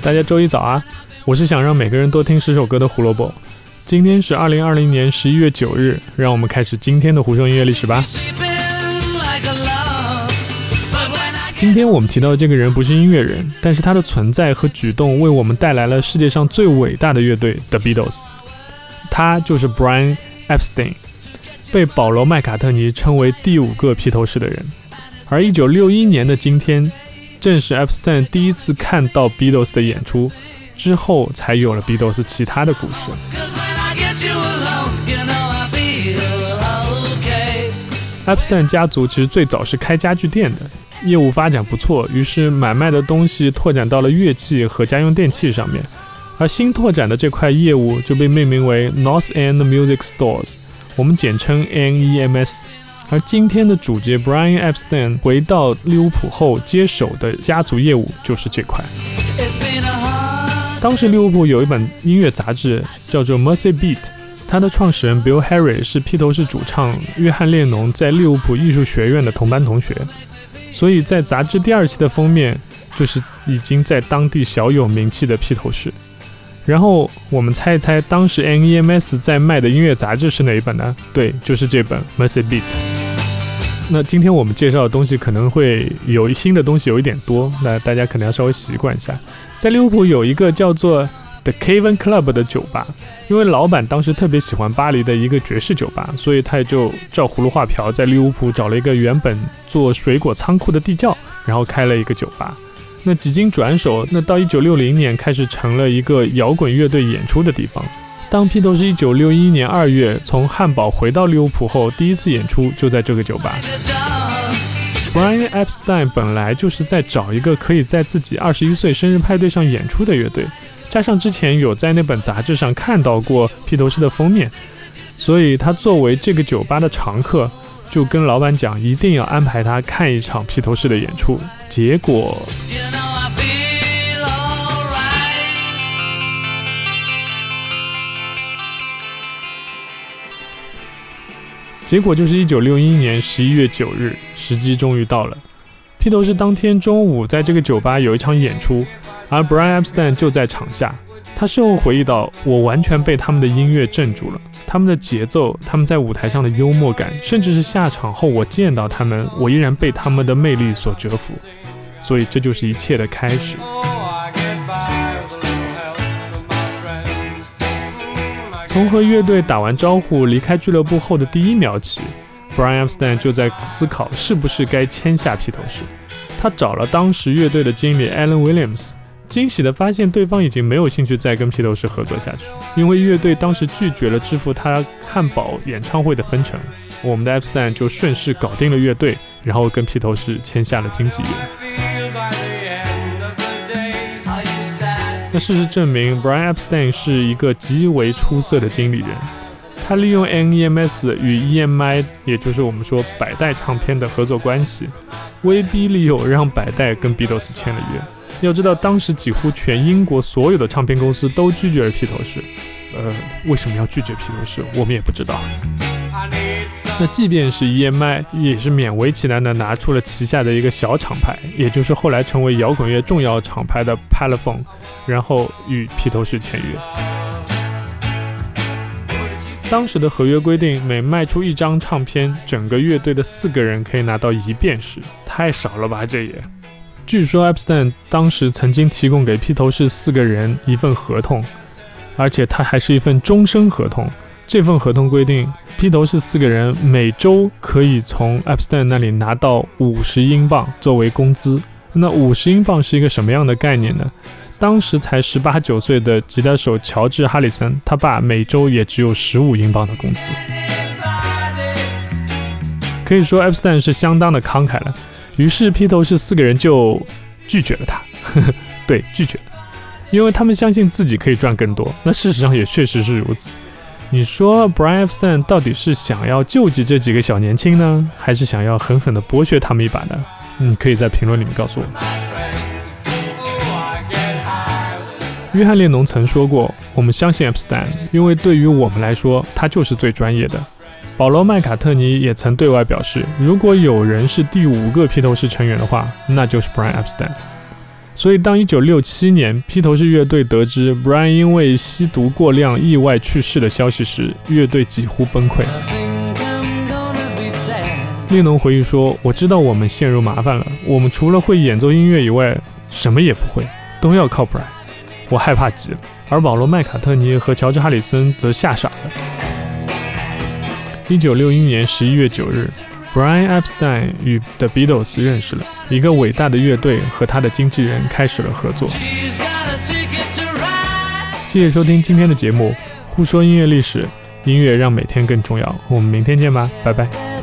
大家周一早啊！我是想让每个人多听十首歌的胡萝卜。今天是二零二零年十一月九日，让我们开始今天的胡说音乐历史吧。今天我们提到的这个人不是音乐人，但是他的存在和举动为我们带来了世界上最伟大的乐队 The Beatles。他就是 Brian Epstein，被保罗·麦卡特尼称为第五个披头士的人。而一九六一年的今天。正是 Epstein 第一次看到 Beatles 的演出之后，才有了 Beatles 其他的故事。Epstein 家族其实最早是开家具店的，业务发展不错，于是买卖的东西拓展到了乐器和家用电器上面，而新拓展的这块业务就被命名为 North End Music Stores，我们简称 NEMS。而今天的主角 Brian Epstein 回到利物浦后接手的家族业务就是这块。当时利物浦有一本音乐杂志叫做 Mercy Beat，它的创始人 Bill Harry 是披头士主唱约翰列侬在利物浦艺术学院的同班同学，所以在杂志第二期的封面就是已经在当地小有名气的披头士。然后我们猜一猜，当时 NEMS 在卖的音乐杂志是哪一本呢？对，就是这本 Mercy Beat。那今天我们介绍的东西可能会有新的东西有一点多，那大家可能要稍微习惯一下。在利物浦有一个叫做 The Cave n Club 的酒吧，因为老板当时特别喜欢巴黎的一个爵士酒吧，所以他也就照葫芦画瓢，在利物浦找了一个原本做水果仓库的地窖，然后开了一个酒吧。那几经转手，那到一九六零年开始成了一个摇滚乐队演出的地方。当披头士1961年2月从汉堡回到利物浦后，第一次演出就在这个酒吧。Brian Epstein 本来就是在找一个可以在自己21岁生日派对上演出的乐队，加上之前有在那本杂志上看到过披头士的封面，所以他作为这个酒吧的常客，就跟老板讲一定要安排他看一场披头士的演出。结果。结果就是一九六一年十一月九日，时机终于到了。披头士当天中午在这个酒吧有一场演出，而 Brian Epstein 就在场下。他事后回忆到：“我完全被他们的音乐镇住了，他们的节奏，他们在舞台上的幽默感，甚至是下场后我见到他们，我依然被他们的魅力所折服。所以这就是一切的开始。”从和乐队打完招呼离开俱乐部后的第一秒起，Brian Epstein 就在思考是不是该签下披头士。他找了当时乐队的经理 Alan Williams，惊喜地发现对方已经没有兴趣再跟披头士合作下去，因为乐队当时拒绝了支付他汉堡演唱会的分成。我们的 Epstein 就顺势搞定了乐队，然后跟披头士签下了经纪约。事实证明，Brian Epstein 是一个极为出色的经理人。他利用 NEMS 与 EMI，也就是我们说百代唱片的合作关系，威逼利诱让百代跟 Beatles 签了约。要知道，当时几乎全英国所有的唱片公司都拒绝了披头士。呃，为什么要拒绝披头士？我们也不知道。那即便是 EMI，也是勉为其难的拿出了旗下的一个小厂牌，也就是后来成为摇滚乐重要厂牌的 p a l a f o n e 然后与披头士签约。当时的合约规定，每卖出一张唱片，整个乐队的四个人可以拿到一便士，太少了吧？这也。据说 Epstein 当时曾经提供给披头士四个人一份合同，而且他还是一份终身合同。这份合同规定，披头士四个人每周可以从 Epstein 那里拿到五十英镑作为工资。那五十英镑是一个什么样的概念呢？当时才十八九岁的吉他手乔治·哈里森，他爸每周也只有十五英镑的工资。可以说，Epstein 是相当的慷慨了。于是披头士四个人就拒绝了他。对，拒绝了，因为他们相信自己可以赚更多。那事实上也确实是如此。你说 Brian Epstein 到底是想要救济这几个小年轻呢，还是想要狠狠地剥削他们一把呢？你可以在评论里面告诉我。约翰列侬曾说过：“我们相信 Epstein，因为对于我们来说，他就是最专业的。保罗·麦卡特尼也曾对外表示，如果有人是第五个披头士成员的话，那就是 Brian Epstein。所以，当1967年披头士乐队得知 Brian 因为吸毒过量意外去世的消息时，乐队几乎崩溃。列侬回忆说：“我知道我们陷入麻烦了，我们除了会演奏音乐以外，什么也不会，都要靠 Brian。我害怕极了。”而保罗·麦卡特尼和乔治·哈里森则吓傻了。一九六一年十一月九日，Brian Epstein 与 The Beatles 认识了，一个伟大的乐队和他的经纪人开始了合作。谢谢收听今天的节目，互说音乐历史，音乐让每天更重要。我们明天见吧，拜拜。